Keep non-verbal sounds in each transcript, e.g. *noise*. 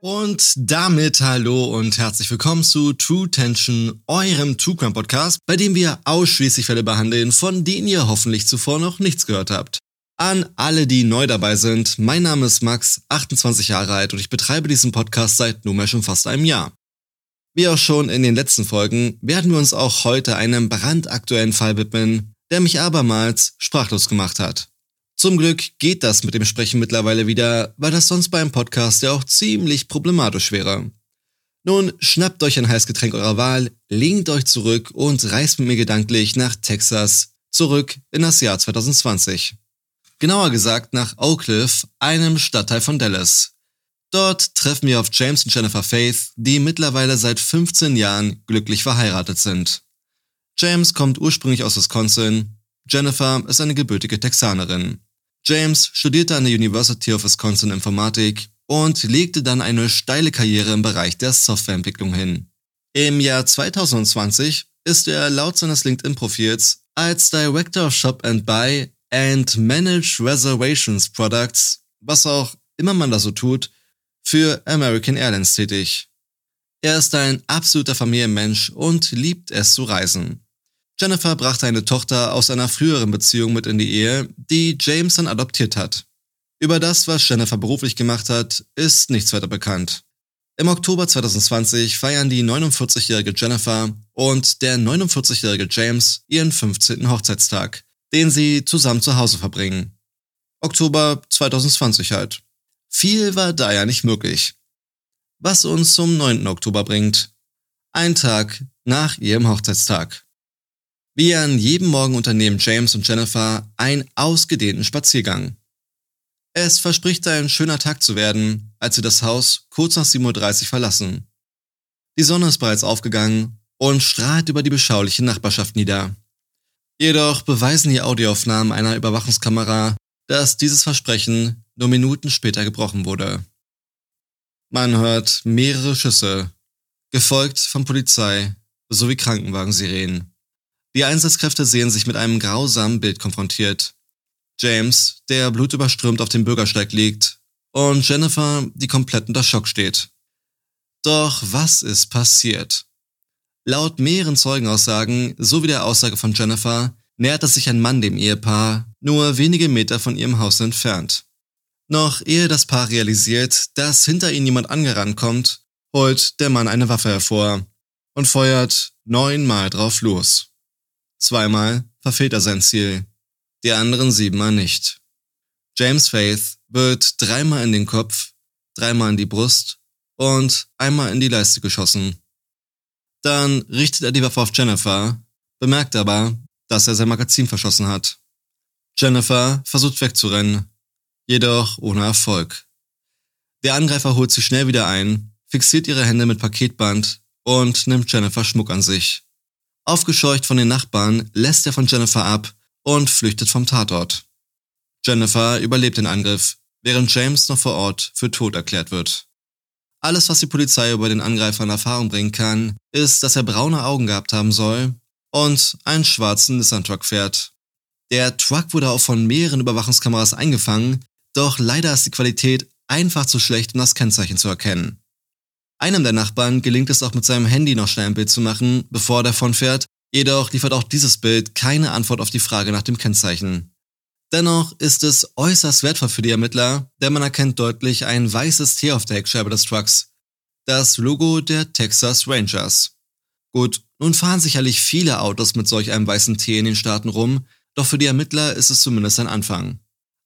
Und damit hallo und herzlich willkommen zu True Tension, eurem True Crime Podcast, bei dem wir ausschließlich Fälle behandeln, von denen ihr hoffentlich zuvor noch nichts gehört habt. An alle, die neu dabei sind, mein Name ist Max, 28 Jahre alt und ich betreibe diesen Podcast seit nunmehr schon fast einem Jahr. Wie auch schon in den letzten Folgen werden wir uns auch heute einem brandaktuellen Fall widmen, der mich abermals sprachlos gemacht hat. Zum Glück geht das mit dem Sprechen mittlerweile wieder, weil das sonst beim Podcast ja auch ziemlich problematisch wäre. Nun schnappt euch ein Heißgetränk eurer Wahl, lehnt euch zurück und reist mit mir gedanklich nach Texas, zurück in das Jahr 2020. Genauer gesagt nach Oak Cliff, einem Stadtteil von Dallas. Dort treffen wir auf James und Jennifer Faith, die mittlerweile seit 15 Jahren glücklich verheiratet sind. James kommt ursprünglich aus Wisconsin, Jennifer ist eine gebürtige Texanerin. James studierte an der University of Wisconsin Informatik und legte dann eine steile Karriere im Bereich der Softwareentwicklung hin. Im Jahr 2020 ist er laut seines LinkedIn-Profils als Director of Shop and Buy and Managed Reservations Products, was auch immer man da so tut, für American Airlines tätig. Er ist ein absoluter Familienmensch und liebt es zu reisen. Jennifer brachte eine Tochter aus einer früheren Beziehung mit in die Ehe, die James dann adoptiert hat. Über das, was Jennifer beruflich gemacht hat, ist nichts weiter bekannt. Im Oktober 2020 feiern die 49-jährige Jennifer und der 49-jährige James ihren 15. Hochzeitstag, den sie zusammen zu Hause verbringen. Oktober 2020 halt. Viel war da ja nicht möglich. Was uns zum 9. Oktober bringt. Ein Tag nach ihrem Hochzeitstag. Wie an jedem Morgen unternehmen James und Jennifer einen ausgedehnten Spaziergang. Es verspricht ein schöner Tag zu werden, als sie das Haus kurz nach 7.30 Uhr verlassen. Die Sonne ist bereits aufgegangen und strahlt über die beschauliche Nachbarschaft nieder. Jedoch beweisen die Audioaufnahmen einer Überwachungskamera, dass dieses Versprechen nur Minuten später gebrochen wurde. Man hört mehrere Schüsse, gefolgt von Polizei sowie Krankenwagensirenen. Die Einsatzkräfte sehen sich mit einem grausamen Bild konfrontiert. James, der blutüberströmt auf dem Bürgersteig liegt, und Jennifer, die komplett unter Schock steht. Doch was ist passiert? Laut mehreren Zeugenaussagen sowie der Aussage von Jennifer näherte sich ein Mann dem Ehepaar nur wenige Meter von ihrem Haus entfernt. Noch ehe das Paar realisiert, dass hinter ihnen jemand angerannt kommt, holt der Mann eine Waffe hervor und feuert neunmal drauf los. Zweimal verfehlt er sein Ziel, die anderen siebenmal nicht. James Faith wird dreimal in den Kopf, dreimal in die Brust und einmal in die Leiste geschossen. Dann richtet er die Waffe auf Jennifer, bemerkt aber, dass er sein Magazin verschossen hat. Jennifer versucht wegzurennen, jedoch ohne Erfolg. Der Angreifer holt sie schnell wieder ein, fixiert ihre Hände mit Paketband und nimmt Jennifer Schmuck an sich. Aufgescheucht von den Nachbarn lässt er von Jennifer ab und flüchtet vom Tatort. Jennifer überlebt den Angriff, während James noch vor Ort für tot erklärt wird. Alles, was die Polizei über den Angreifer in Erfahrung bringen kann, ist, dass er braune Augen gehabt haben soll und einen schwarzen Nissan-Truck fährt. Der Truck wurde auch von mehreren Überwachungskameras eingefangen, doch leider ist die Qualität einfach zu schlecht, um das Kennzeichen zu erkennen. Einem der Nachbarn gelingt es auch mit seinem Handy noch schnell ein Bild zu machen, bevor er davonfährt, jedoch liefert auch dieses Bild keine Antwort auf die Frage nach dem Kennzeichen. Dennoch ist es äußerst wertvoll für die Ermittler, denn man erkennt deutlich ein weißes Tier auf der Heckscheibe des Trucks. Das Logo der Texas Rangers. Gut, nun fahren sicherlich viele Autos mit solch einem weißen T in den Staaten rum, doch für die Ermittler ist es zumindest ein Anfang.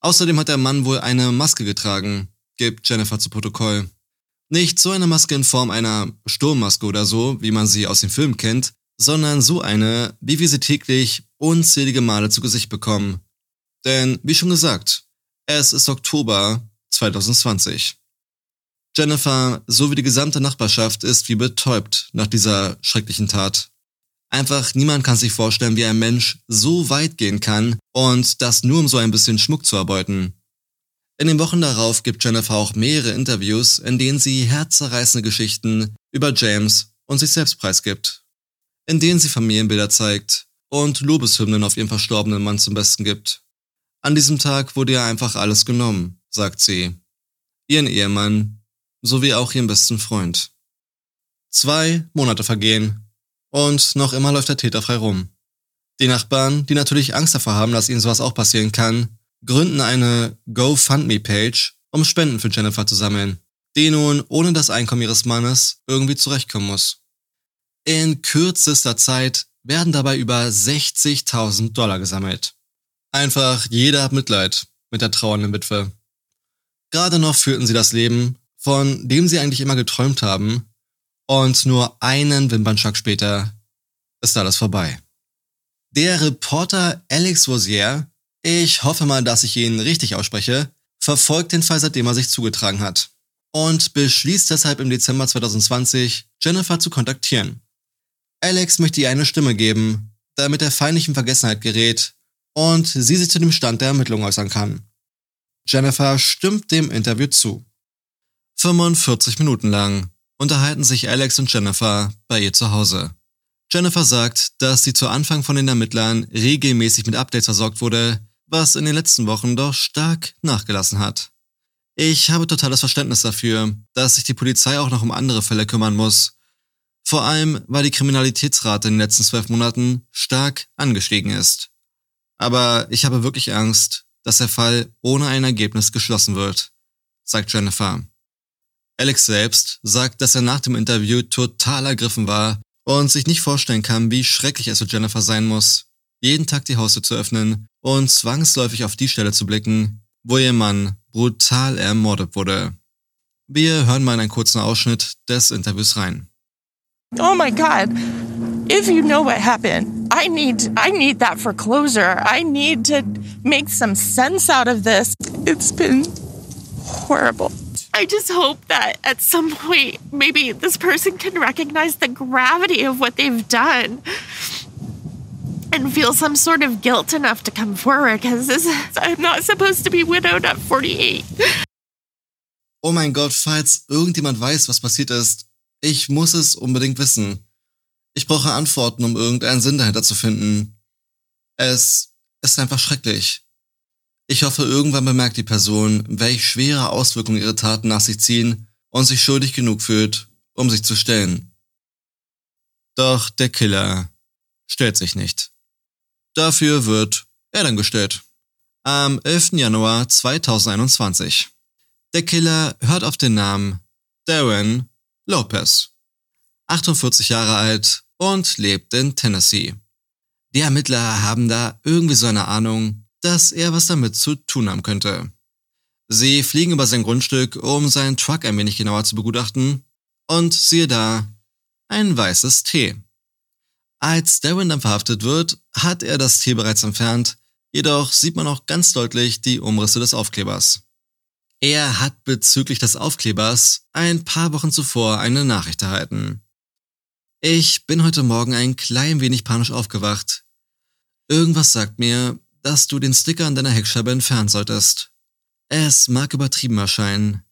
Außerdem hat der Mann wohl eine Maske getragen, gibt Jennifer zu Protokoll. Nicht so eine Maske in Form einer Sturmmaske oder so, wie man sie aus dem Film kennt, sondern so eine, wie wir sie täglich unzählige Male zu Gesicht bekommen. Denn, wie schon gesagt, es ist Oktober 2020. Jennifer sowie die gesamte Nachbarschaft ist wie betäubt nach dieser schrecklichen Tat. Einfach niemand kann sich vorstellen, wie ein Mensch so weit gehen kann und das nur um so ein bisschen Schmuck zu erbeuten. In den Wochen darauf gibt Jennifer auch mehrere Interviews, in denen sie herzzerreißende Geschichten über James und sich selbst preisgibt. In denen sie Familienbilder zeigt und Lobeshymnen auf ihren verstorbenen Mann zum Besten gibt. An diesem Tag wurde ihr einfach alles genommen, sagt sie. Ihren Ehemann sowie auch ihren besten Freund. Zwei Monate vergehen und noch immer läuft der Täter frei rum. Die Nachbarn, die natürlich Angst davor haben, dass ihnen sowas auch passieren kann, gründen eine GoFundMe-Page, um Spenden für Jennifer zu sammeln, die nun ohne das Einkommen ihres Mannes irgendwie zurechtkommen muss. In kürzester Zeit werden dabei über 60.000 Dollar gesammelt. Einfach jeder hat Mitleid mit der trauernden Witwe. Gerade noch führten sie das Leben, von dem sie eigentlich immer geträumt haben, und nur einen Wimpernschlag später ist alles vorbei. Der Reporter Alex Rosier ich hoffe mal, dass ich ihn richtig ausspreche, verfolgt den Fall, seitdem er sich zugetragen hat und beschließt deshalb im Dezember 2020, Jennifer zu kontaktieren. Alex möchte ihr eine Stimme geben, damit er feindlichen Vergessenheit gerät und sie sich zu dem Stand der Ermittlung äußern kann. Jennifer stimmt dem Interview zu. 45 Minuten lang unterhalten sich Alex und Jennifer bei ihr zu Hause. Jennifer sagt, dass sie zu Anfang von den Ermittlern regelmäßig mit Updates versorgt wurde, was in den letzten Wochen doch stark nachgelassen hat. Ich habe totales Verständnis dafür, dass sich die Polizei auch noch um andere Fälle kümmern muss. Vor allem, weil die Kriminalitätsrate in den letzten zwölf Monaten stark angestiegen ist. Aber ich habe wirklich Angst, dass der Fall ohne ein Ergebnis geschlossen wird, sagt Jennifer. Alex selbst sagt, dass er nach dem Interview total ergriffen war und sich nicht vorstellen kann, wie schrecklich es für Jennifer sein muss, jeden Tag die Haustür zu öffnen und zwangsläufig auf die Stelle zu blicken, wo ihr Mann brutal ermordet wurde. Wir hören mal in einen kurzen Ausschnitt des Interviews rein. Oh my God. If you know what happened, I need I need that for closure. I need to make some sense out of this. It's been horrible. I just hope that at some point maybe this person can recognize the gravity of what they've done and feel some sort of guilt enough to come forward because I'm not supposed to be widowed at 48. Oh mein Gott, falls irgendjemand weiß, was passiert ist, ich muss es unbedingt wissen. Ich brauche Antworten, um irgendeinen Sinn dahinter zu finden. Es ist einfach schrecklich. Ich hoffe, irgendwann bemerkt die Person, welche schwere Auswirkungen ihre Taten nach sich ziehen und sich schuldig genug fühlt, um sich zu stellen. Doch der Killer stellt sich nicht. Dafür wird er dann gestellt. Am 11. Januar 2021. Der Killer hört auf den Namen Darren Lopez. 48 Jahre alt und lebt in Tennessee. Die Ermittler haben da irgendwie so eine Ahnung, dass er was damit zu tun haben könnte. Sie fliegen über sein Grundstück, um seinen Truck ein wenig genauer zu begutachten, und siehe da, ein weißes T. Als Darren dann verhaftet wird, hat er das Tier bereits entfernt, jedoch sieht man auch ganz deutlich die Umrisse des Aufklebers. Er hat bezüglich des Aufklebers ein paar Wochen zuvor eine Nachricht erhalten. Ich bin heute Morgen ein klein wenig panisch aufgewacht. Irgendwas sagt mir, dass du den Sticker an deiner Heckscheibe entfernen solltest. Es mag übertrieben erscheinen,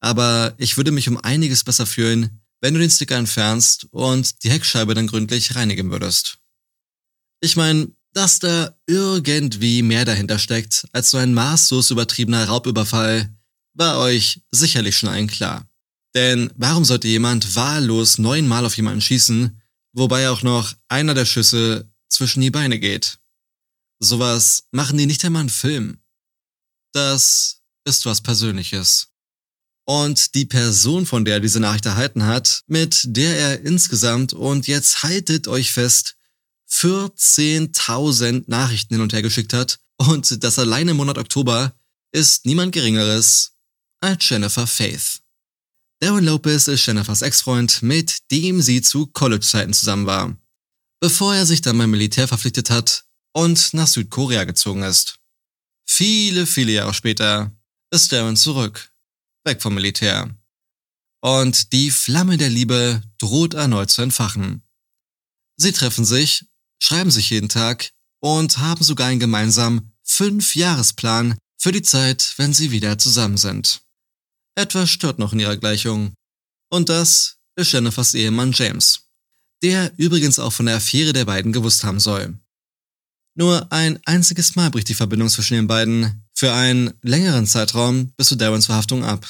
aber ich würde mich um einiges besser fühlen, wenn du den Sticker entfernst und die Heckscheibe dann gründlich reinigen würdest. Ich meine, dass da irgendwie mehr dahinter steckt als so ein maßlos übertriebener Raubüberfall, war euch sicherlich schon allen klar. Denn warum sollte jemand wahllos neunmal auf jemanden schießen, wobei auch noch einer der Schüsse zwischen die Beine geht? Sowas machen die nicht einmal einen Film. Das ist was Persönliches. Und die Person, von der er diese Nachricht erhalten hat, mit der er insgesamt, und jetzt haltet euch fest, 14.000 Nachrichten hin und her geschickt hat, und das alleine im Monat Oktober ist niemand Geringeres als Jennifer Faith. Darren Lopez ist Jennifers Ex-Freund, mit dem sie zu College-Zeiten zusammen war, bevor er sich dann beim Militär verpflichtet hat und nach Südkorea gezogen ist. Viele, viele Jahre später ist Darren zurück weg vom Militär. Und die Flamme der Liebe droht erneut zu entfachen. Sie treffen sich, schreiben sich jeden Tag und haben sogar einen gemeinsamen Fünf-Jahresplan für die Zeit, wenn sie wieder zusammen sind. Etwas stört noch in ihrer Gleichung. Und das ist Jennifers Ehemann James, der übrigens auch von der Affäre der beiden gewusst haben soll. Nur ein einziges Mal bricht die Verbindung zwischen den beiden für einen längeren Zeitraum bis zu Darrens Verhaftung ab.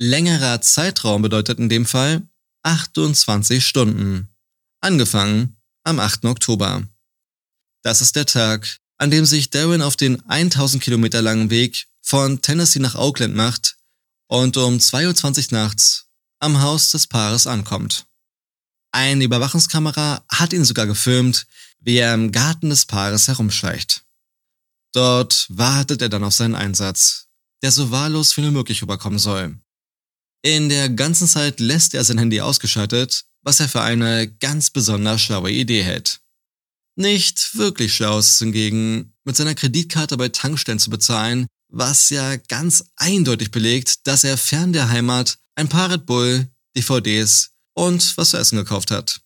Längerer Zeitraum bedeutet in dem Fall 28 Stunden. Angefangen am 8. Oktober. Das ist der Tag, an dem sich Darren auf den 1000 Kilometer langen Weg von Tennessee nach Oakland macht und um 2.20 Uhr nachts am Haus des Paares ankommt. Eine Überwachungskamera hat ihn sogar gefilmt, wie er im Garten des Paares herumschleicht. Dort wartet er dann auf seinen Einsatz, der so wahllos wie nur möglich überkommen soll. In der ganzen Zeit lässt er sein Handy ausgeschaltet, was er für eine ganz besonders schlaue Idee hält. Nicht wirklich schlau ist es hingegen, mit seiner Kreditkarte bei Tankstellen zu bezahlen, was ja ganz eindeutig belegt, dass er fern der Heimat ein paar Red Bull, DVDs und was zu essen gekauft hat.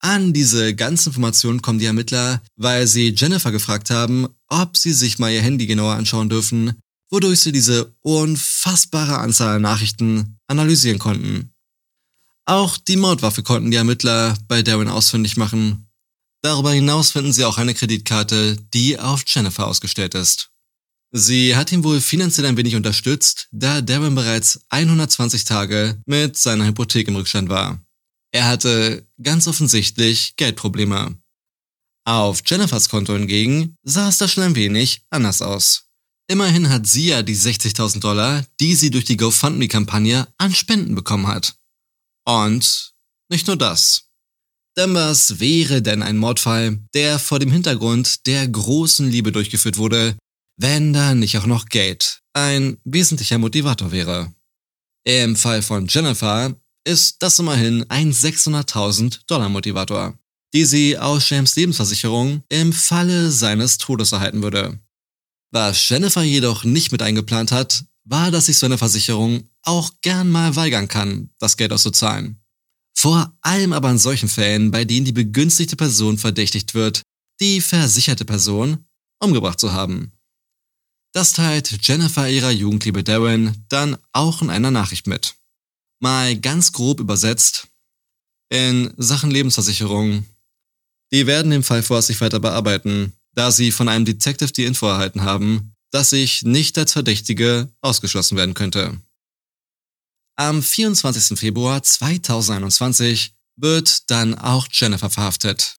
An diese ganzen Informationen kommen die Ermittler, weil sie Jennifer gefragt haben, ob sie sich mal ihr Handy genauer anschauen dürfen, wodurch sie diese unfassbare Anzahl an Nachrichten analysieren konnten. Auch die Mordwaffe konnten die Ermittler bei Darren ausfindig machen. Darüber hinaus finden sie auch eine Kreditkarte, die auf Jennifer ausgestellt ist. Sie hat ihn wohl finanziell ein wenig unterstützt, da Darren bereits 120 Tage mit seiner Hypothek im Rückstand war. Er hatte ganz offensichtlich Geldprobleme. Auf Jennifers Konto hingegen sah es da schon ein wenig anders aus. Immerhin hat sie ja die 60.000 Dollar, die sie durch die GoFundMe-Kampagne an Spenden bekommen hat. Und nicht nur das. Denn was wäre denn ein Mordfall, der vor dem Hintergrund der großen Liebe durchgeführt wurde, wenn da nicht auch noch Geld ein wesentlicher Motivator wäre. Im Fall von Jennifer ist das immerhin ein 600.000 Dollar Motivator, die sie aus James Lebensversicherung im Falle seines Todes erhalten würde. Was Jennifer jedoch nicht mit eingeplant hat, war, dass sich so eine Versicherung auch gern mal weigern kann, das Geld auszuzahlen. Vor allem aber in solchen Fällen, bei denen die begünstigte Person verdächtigt wird, die versicherte Person umgebracht zu haben. Das teilt Jennifer ihrer Jugendliebe Darren dann auch in einer Nachricht mit. Mal ganz grob übersetzt, in Sachen Lebensversicherung. Die werden den Fall vorsichtig weiter bearbeiten, da sie von einem Detective die Info erhalten haben, dass ich nicht als Verdächtige ausgeschlossen werden könnte. Am 24. Februar 2021 wird dann auch Jennifer verhaftet.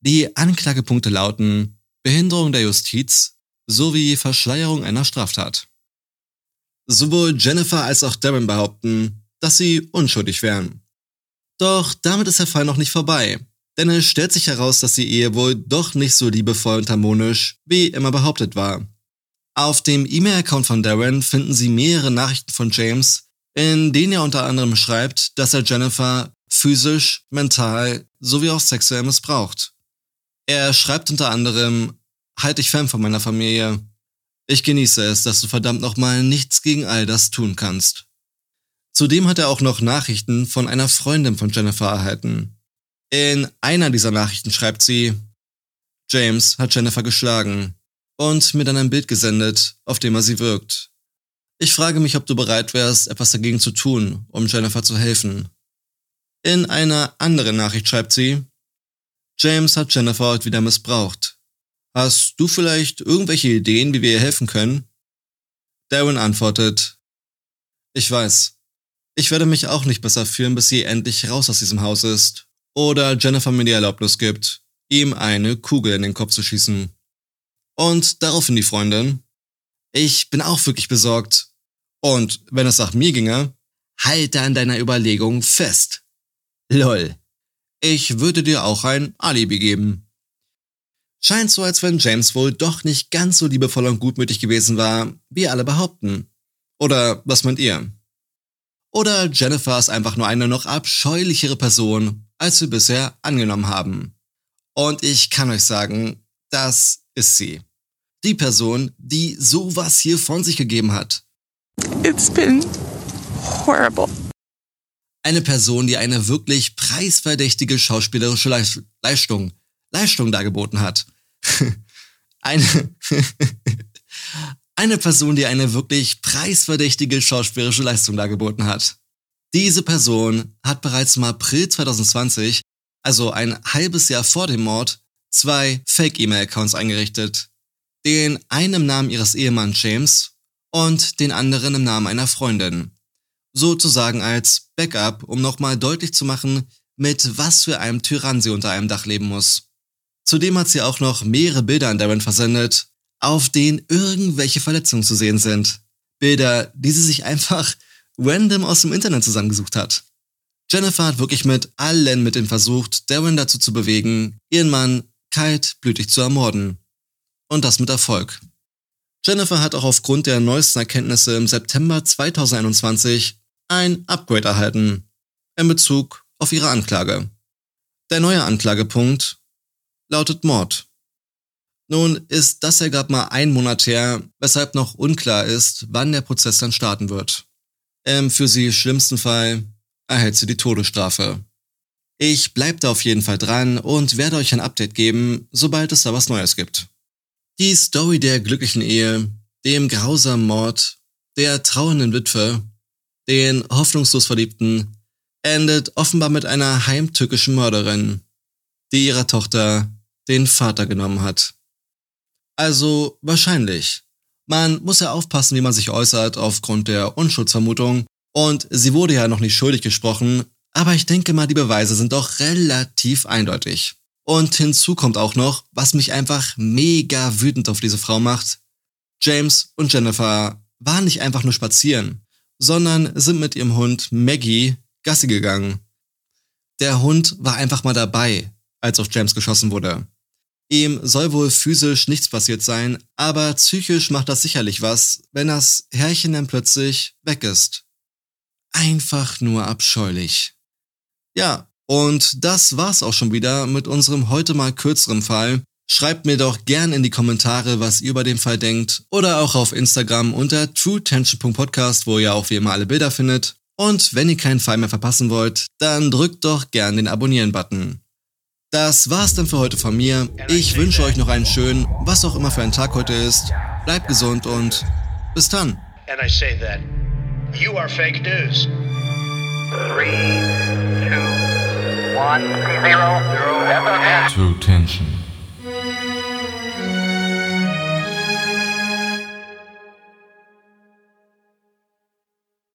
Die Anklagepunkte lauten Behinderung der Justiz, sowie Verschleierung einer Straftat. Sowohl Jennifer als auch Darren behaupten, dass sie unschuldig wären. Doch damit ist der Fall noch nicht vorbei, denn es stellt sich heraus, dass die Ehe wohl doch nicht so liebevoll und harmonisch wie immer behauptet war. Auf dem E-Mail-Account von Darren finden Sie mehrere Nachrichten von James, in denen er unter anderem schreibt, dass er Jennifer physisch, mental sowie auch sexuell missbraucht. Er schreibt unter anderem, halt dich fern von meiner Familie. Ich genieße es, dass du verdammt nochmal nichts gegen all das tun kannst. Zudem hat er auch noch Nachrichten von einer Freundin von Jennifer erhalten. In einer dieser Nachrichten schreibt sie, James hat Jennifer geschlagen und mir dann ein Bild gesendet, auf dem er sie wirkt. Ich frage mich, ob du bereit wärst, etwas dagegen zu tun, um Jennifer zu helfen. In einer anderen Nachricht schreibt sie, James hat Jennifer heute wieder missbraucht. Hast du vielleicht irgendwelche Ideen, wie wir ihr helfen können? Darren antwortet, ich weiß. Ich werde mich auch nicht besser fühlen, bis sie endlich raus aus diesem Haus ist. Oder Jennifer mir die Erlaubnis gibt, ihm eine Kugel in den Kopf zu schießen. Und daraufhin die Freundin, ich bin auch wirklich besorgt. Und wenn es nach mir ginge, halte an deiner Überlegung fest. Lol. Ich würde dir auch ein Alibi geben. Scheint so, als wenn James wohl doch nicht ganz so liebevoll und gutmütig gewesen war, wie alle behaupten. Oder was meint ihr? Oder Jennifer ist einfach nur eine noch abscheulichere Person, als wir bisher angenommen haben. Und ich kann euch sagen, das ist sie. Die Person, die sowas hier von sich gegeben hat. It's been horrible. Eine Person, die eine wirklich preisverdächtige schauspielerische Leis- Leistung, Leistung dargeboten hat. *laughs* eine, *laughs* eine Person, die eine wirklich preisverdächtige schauspielerische Leistung dargeboten hat. Diese Person hat bereits im April 2020, also ein halbes Jahr vor dem Mord, zwei Fake-E-Mail-Accounts eingerichtet. Den einen im Namen ihres Ehemanns James und den anderen im Namen einer Freundin. Sozusagen als Backup, um nochmal deutlich zu machen, mit was für einem Tyrann sie unter einem Dach leben muss. Zudem hat sie auch noch mehrere Bilder an Darren versendet, auf denen irgendwelche Verletzungen zu sehen sind. Bilder, die sie sich einfach random aus dem Internet zusammengesucht hat. Jennifer hat wirklich mit allen Mitteln versucht, Darren dazu zu bewegen, ihren Mann kaltblütig zu ermorden. Und das mit Erfolg. Jennifer hat auch aufgrund der neuesten Erkenntnisse im September 2021 ein Upgrade erhalten in Bezug auf ihre Anklage. Der neue Anklagepunkt lautet Mord. Nun ist das ja gerade mal ein Monat her, weshalb noch unklar ist, wann der Prozess dann starten wird. Im für sie schlimmsten Fall erhält sie die Todesstrafe. Ich bleib da auf jeden Fall dran und werde euch ein Update geben, sobald es da was Neues gibt. Die Story der glücklichen Ehe, dem grausamen Mord, der trauernden Witwe, den hoffnungslos Verliebten, endet offenbar mit einer heimtückischen Mörderin, die ihrer Tochter den Vater genommen hat. Also wahrscheinlich. Man muss ja aufpassen, wie man sich äußert aufgrund der Unschuldsvermutung. Und sie wurde ja noch nicht schuldig gesprochen, aber ich denke mal, die Beweise sind doch relativ eindeutig. Und hinzu kommt auch noch, was mich einfach mega wütend auf diese Frau macht. James und Jennifer waren nicht einfach nur spazieren, sondern sind mit ihrem Hund Maggie Gassi gegangen. Der Hund war einfach mal dabei, als auf James geschossen wurde. Ihm soll wohl physisch nichts passiert sein, aber psychisch macht das sicherlich was, wenn das Herrchen dann plötzlich weg ist. Einfach nur abscheulich. Ja, und das war's auch schon wieder mit unserem heute mal kürzeren Fall. Schreibt mir doch gern in die Kommentare, was ihr über den Fall denkt oder auch auf Instagram unter truetension.podcast, wo ihr auch wie immer alle Bilder findet. Und wenn ihr keinen Fall mehr verpassen wollt, dann drückt doch gern den Abonnieren-Button. Das war's dann für heute von mir. Ich wünsche euch noch einen schönen, was auch immer für ein Tag heute ist. Bleibt gesund und bis dann. And I say that you are fake news. Three, two, one, zero, zero. True Tension.